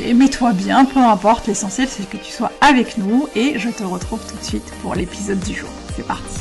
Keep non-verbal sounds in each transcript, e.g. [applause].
mets-toi bien, peu importe, l'essentiel c'est que tu sois avec nous et je te retrouve tout de suite pour l'épisode du jour. C'est parti.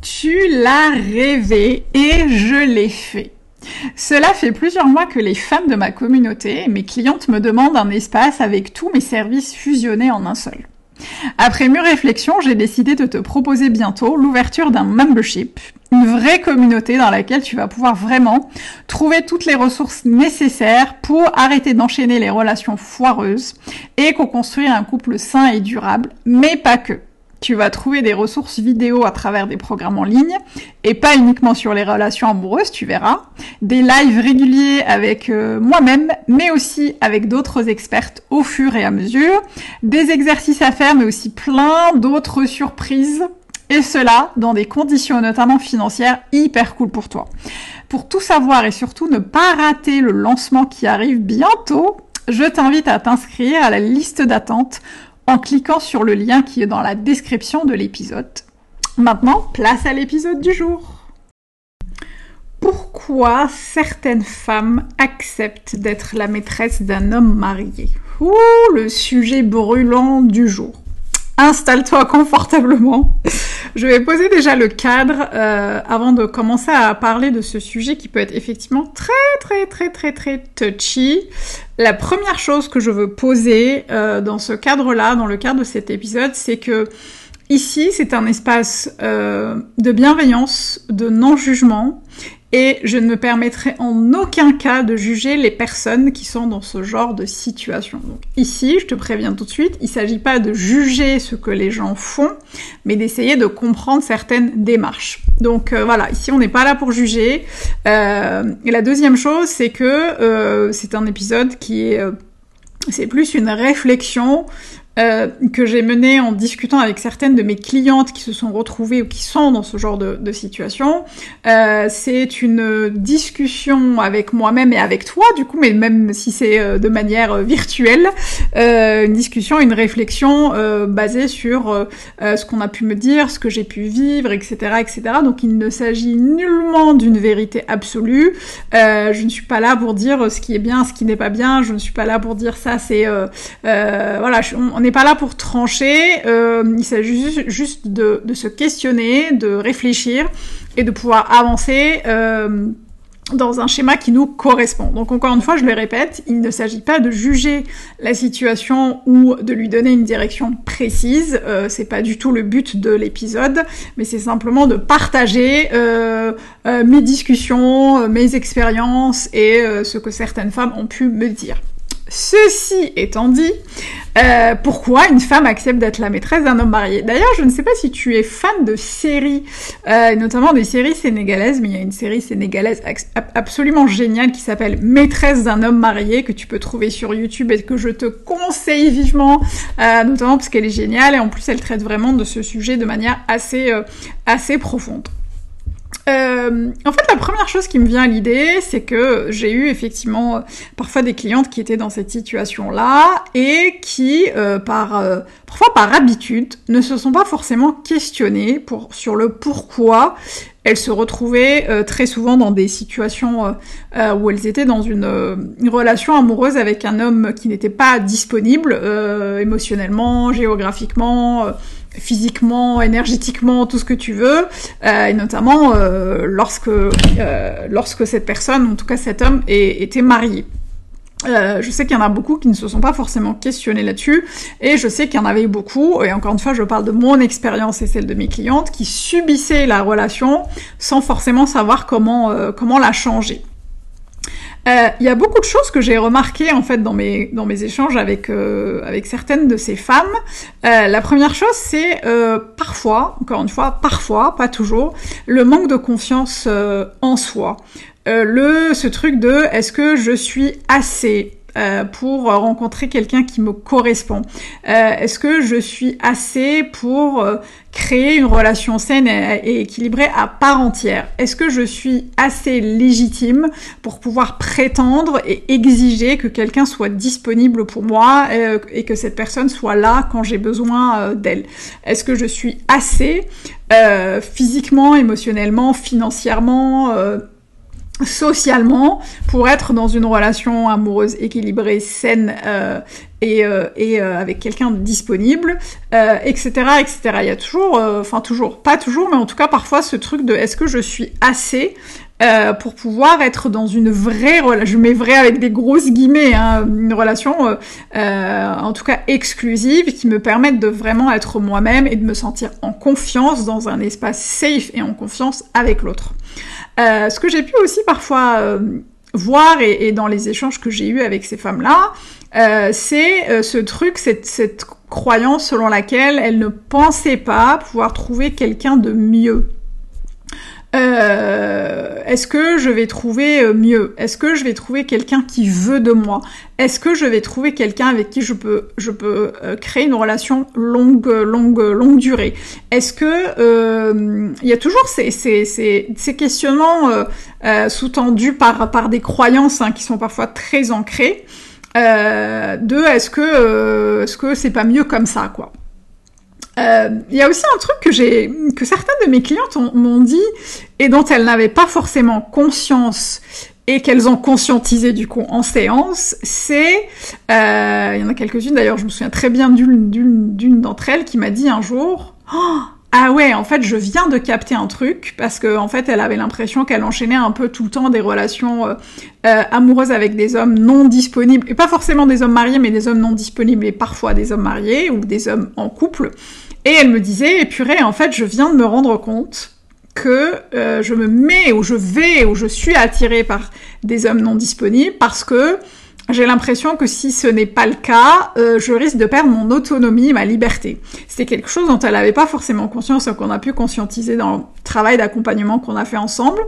Tu l'as rêvé et je l'ai fait. Cela fait plusieurs mois que les femmes de ma communauté, mes clientes me demandent un espace avec tous mes services fusionnés en un seul. Après mûre réflexion, j'ai décidé de te proposer bientôt l'ouverture d'un membership, une vraie communauté dans laquelle tu vas pouvoir vraiment trouver toutes les ressources nécessaires pour arrêter d'enchaîner les relations foireuses et co-construire un couple sain et durable, mais pas que. Tu vas trouver des ressources vidéo à travers des programmes en ligne et pas uniquement sur les relations amoureuses, tu verras. Des lives réguliers avec euh, moi-même, mais aussi avec d'autres expertes au fur et à mesure. Des exercices à faire, mais aussi plein d'autres surprises. Et cela dans des conditions notamment financières hyper cool pour toi. Pour tout savoir et surtout ne pas rater le lancement qui arrive bientôt, je t'invite à t'inscrire à la liste d'attente en cliquant sur le lien qui est dans la description de l'épisode. Maintenant, place à l'épisode du jour. Pourquoi certaines femmes acceptent d'être la maîtresse d'un homme marié? Ouh, le sujet brûlant du jour. Installe-toi confortablement. Je vais poser déjà le cadre euh, avant de commencer à parler de ce sujet qui peut être effectivement très très très très très touchy. La première chose que je veux poser euh, dans ce cadre-là, dans le cadre de cet épisode, c'est que ici c'est un espace euh, de bienveillance, de non-jugement et je ne me permettrai en aucun cas de juger les personnes qui sont dans ce genre de situation. Donc ici, je te préviens tout de suite, il ne s'agit pas de juger ce que les gens font, mais d'essayer de comprendre certaines démarches. Donc euh, voilà, ici on n'est pas là pour juger. Euh, et la deuxième chose, c'est que euh, c'est un épisode qui est c'est plus une réflexion euh, que j'ai mené en discutant avec certaines de mes clientes qui se sont retrouvées ou qui sont dans ce genre de, situation. Euh, c'est une discussion avec moi-même et avec toi, du coup, mais même si c'est euh, de manière virtuelle, une discussion, une réflexion basée sur ce qu'on a pu me dire, ce que j'ai pu vivre, etc., etc. Donc il ne s'agit nullement d'une vérité absolue. je ne suis pas là pour dire ce qui est bien, ce qui n'est pas bien. Je ne suis pas là pour dire ça, c'est voilà. N'est pas là pour trancher, euh, il s'agit juste de, se questionner, de réfléchir et de pouvoir avancer euh, dans un schéma qui nous correspond. Donc encore une fois, je le répète, il ne s'agit pas de juger la situation ou de lui donner une direction précise, euh, c'est pas du tout le but de l'épisode, mais c'est simplement de partager mes discussions, mes expériences et ce que certaines femmes ont pu me dire. Ceci étant dit, euh, pourquoi une femme accepte d'être la maîtresse d'un homme marié? D'ailleurs, je ne sais pas si tu es fan de séries, euh, notamment des séries sénégalaises, mais il y a une série sénégalaise absolument géniale qui s'appelle Maîtresse d'un homme marié, que tu peux trouver sur YouTube et que je te conseille vivement, euh, notamment parce qu'elle est géniale et en plus elle traite vraiment de ce sujet de manière assez, assez profonde. En fait, la première chose qui me vient à l'idée, c'est que j'ai eu effectivement euh, parfois des clientes qui étaient dans cette situation-là et qui, euh, par euh, parfois par habitude, ne se sont pas forcément questionnées sur le pourquoi elles se retrouvaient euh, très souvent dans des situations euh, euh, où elles étaient dans une, une, relation amoureuse avec un homme qui n'était pas disponible émotionnellement, géographiquement, physiquement, énergétiquement, tout ce que tu veux, et notamment lorsque lorsque cette personne, en tout cas cet homme, était marié. Euh, je sais qu'il y en a beaucoup qui ne se sont pas forcément questionnés là-dessus, et je sais qu'il y en avait beaucoup, et encore une fois, je parle de mon expérience et celle de mes clientes, qui subissaient la relation sans forcément savoir comment, euh, comment la changer. Euh, il y a beaucoup de choses que j'ai remarquées en fait dans mes dans mes échanges avec avec certaines de ces femmes. la première chose, c'est parfois, encore une fois, parfois, pas toujours, le manque de confiance en soi. Euh, le ce truc de est-ce que je suis assez euh, pour rencontrer quelqu'un qui me correspond. Euh, Est-ce que je suis assez pour créer une relation saine et, équilibrée à part entière? Est-ce que je suis assez légitime pour pouvoir prétendre et exiger que quelqu'un soit disponible pour moi et que cette personne soit là quand j'ai besoin d'elle? Est-ce que je suis assez physiquement, émotionnellement, financièrement socialement pour être dans une relation amoureuse équilibrée, saine euh, et, euh, et euh, avec quelqu'un disponible, etc., etc. Il y a toujours, enfin toujours, pas toujours, mais en tout cas parfois ce truc de est-ce que je suis assez pour pouvoir être dans une vraie relation, je mets vrai avec des grosses guillemets, hein, une relation en tout cas exclusive qui me permette de vraiment être moi-même et de me sentir en confiance dans un espace safe et en confiance avec l'autre. Euh, ce que j'ai pu aussi parfois euh, voir et, dans les échanges que j'ai eus avec ces femmes-là, euh, c'est ce truc, cette, cette croyance selon laquelle elles ne pensaient pas pouvoir trouver quelqu'un de mieux. Euh, est-ce que je vais trouver euh, mieux? Est-ce que je vais trouver quelqu'un qui veut de moi? Est-ce que je vais trouver quelqu'un avec qui je peux, je peux euh, créer une relation longue, longue, longue durée? Est-ce que il y a toujours ces, ces, ces, ces questionnements sous-tendus par, par des croyances hein, qui sont parfois très ancrées. De est-ce que est-ce que c'est pas mieux comme ça quoi? Euh, il y a aussi un truc que j'ai, que certaines de mes clientes m'ont dit et dont elles n'avaient pas forcément conscience et qu'elles ont conscientisé du coup en séance, c'est, euh, il y en a quelques-unes d'ailleurs, je me souviens très bien d'une, d'entre elles qui m'a dit un jour, oh, ah ouais, en fait, je viens de capter un truc parce que en fait, elle avait l'impression qu'elle enchaînait un peu tout le temps des relations euh, euh, amoureuses avec des hommes non disponibles et pas forcément des hommes mariés, mais des hommes non disponibles et parfois des hommes mariés ou des hommes en couple. Et elle me disait, et purée, en fait, je viens de me rendre compte que euh, je me mets ou je vais ou je suis attirée par des hommes non disponibles parce que j'ai l'impression que si ce n'est pas le cas, euh, je risque de perdre mon autonomie, ma liberté. C'était quelque chose dont elle n'avait pas forcément conscience qu'on a pu conscientiser dans le travail d'accompagnement qu'on a fait ensemble.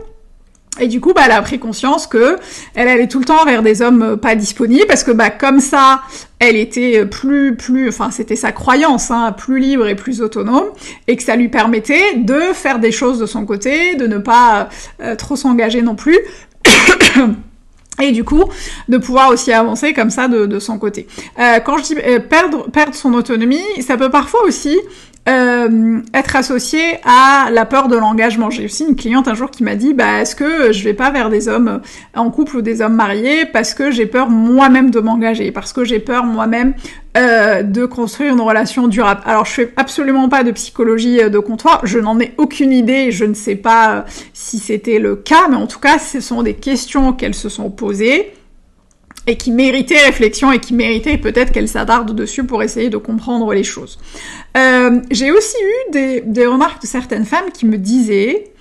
Et du coup, bah, elle a pris conscience que elle allait tout le temps vers des hommes euh, pas disponibles parce que bah comme ça, elle était plus plus, enfin c'était sa croyance, hein, plus libre et plus autonome, et que ça lui permettait de faire des choses de son côté, de ne pas euh, trop s'engager non plus. [coughs] et du coup de pouvoir aussi avancer comme ça de, son côté. Euh, quand je dis euh, perdre perdre son autonomie, ça peut parfois aussi euh, être associé à la peur de l'engagement. J'ai aussi une cliente un jour qui m'a dit bah est-ce que je vais pas vers des hommes en couple ou des hommes mariés parce que j'ai peur moi-même de m'engager, parce que j'ai peur moi-même euh, de construire une relation durable. Alors je fais absolument pas de psychologie euh, de comptoir, je n'en ai aucune idée, je ne sais pas euh, si c'était le cas, mais en tout cas ce sont des questions qu'elles se sont posées et qui méritait réflexion et qui méritait peut-être qu'elle s'attarde dessus pour essayer de comprendre les choses. J'ai aussi eu des, remarques de certaines femmes qui me disaient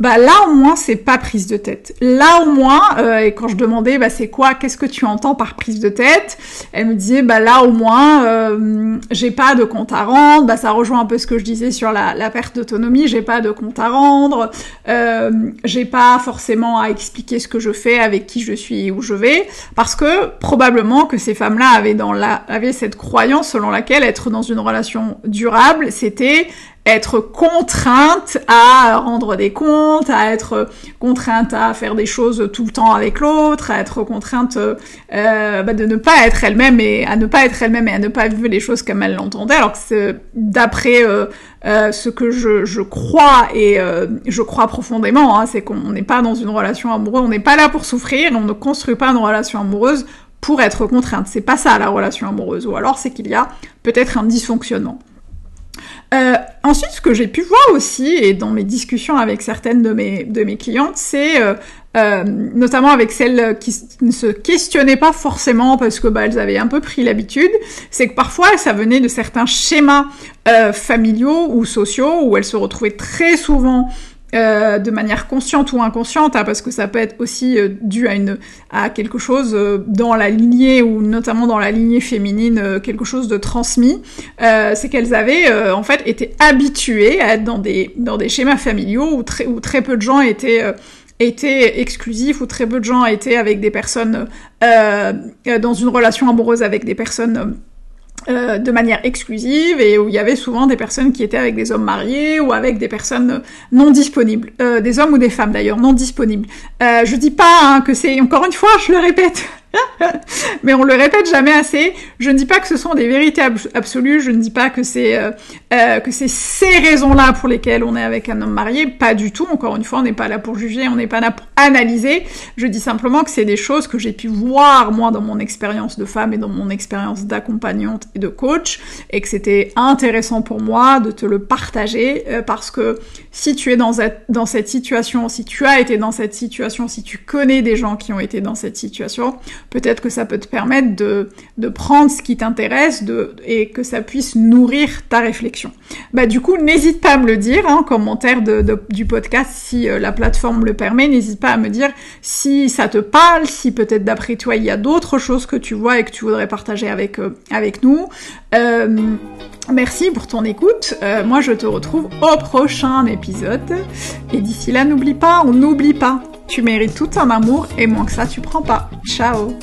bah là au moins c'est pas prise de tête. Là au moins, euh, et quand je demandais bah c'est quoi, qu'est-ce que tu entends par prise de tête, elle me disait bah là au moins euh, j'ai pas de compte à rendre, bah ça rejoint un peu ce que je disais sur la, perte d'autonomie, j'ai pas de compte à rendre, euh, j'ai pas forcément à expliquer ce que je fais, avec qui je suis, où je vais, parce que probablement que ces femmes-là avaient dans la avaient cette croyance selon laquelle être dans une relation durable c'était être contrainte à rendre des comptes, à être contrainte à faire des choses tout le temps avec l'autre, à être contrainte euh, bah, de ne pas être elle-même et à ne pas être elle-même et à ne pas vivre les choses comme elle l'entendait. Alors que d'après euh, euh, ce que je, je crois et euh, je crois profondément, hein, c'est qu'on n'est pas dans une relation amoureuse, on n'est pas là pour souffrir, on ne construit pas une relation amoureuse pour être contrainte. C'est pas ça la relation amoureuse. Ou alors c'est qu'il y a peut-être un dysfonctionnement. Euh, ensuite, ce que j'ai pu voir aussi, et dans mes discussions avec certaines de mes, de mes clientes, c'est euh, euh, notamment avec celles qui ne se questionnaient pas forcément parce que bah, elles avaient un peu pris l'habitude, c'est que parfois ça venait de certains schémas euh, familiaux ou sociaux où elles se retrouvaient très souvent euh, de manière consciente ou inconsciente, hein, parce que ça peut être aussi euh, dû à une à quelque chose euh, dans la lignée ou notamment dans la lignée féminine, quelque chose de transmis. c'est qu'elles avaient en fait été habituées à être dans des dans des schémas familiaux où très peu de gens étaient étaient exclusifs où très peu de gens étaient avec des personnes dans une relation amoureuse avec des personnes euh, de manière exclusive et où il y avait souvent des personnes qui étaient avec des hommes mariés ou avec des personnes non disponibles, euh, des hommes ou des femmes d'ailleurs non disponibles. Euh, je dis pas hein, que c'est encore une fois, je le répète, [laughs] Mais on le répète jamais assez. Je ne dis pas que ce sont des vérités absolues. Je ne dis pas que c'est euh, euh, que c'est ces raisons-là pour lesquelles on est avec un homme marié. Pas du tout. Encore une fois, on n'est pas là pour juger, on n'est pas là pour analyser. Je dis simplement que c'est des choses que j'ai pu voir moi dans mon expérience de femme et dans mon expérience d'accompagnante et de coach, et que c'était intéressant pour moi de te le partager euh, parce que si tu es dans cette, dans cette situation, si tu as été dans cette situation, si tu connais des gens qui ont été dans cette situation, peut-être que ça peut te permettre de, de prendre ce qui t'intéresse et que ça puisse nourrir ta réflexion. Bah du coup, n'hésite pas à me le dire hein, en commentaire de, du podcast si euh, la plateforme le permet. N'hésite pas à me dire si ça te parle, si peut-être d'après toi il y a d'autres choses que tu vois et que tu voudrais partager avec, euh, avec nous. Euh, Merci pour ton écoute. Moi, je te retrouve au prochain épisode. Et d'ici là, n'oublie pas, on n'oublie pas. Tu mérites tout un amour et moins que ça, tu prends pas. Ciao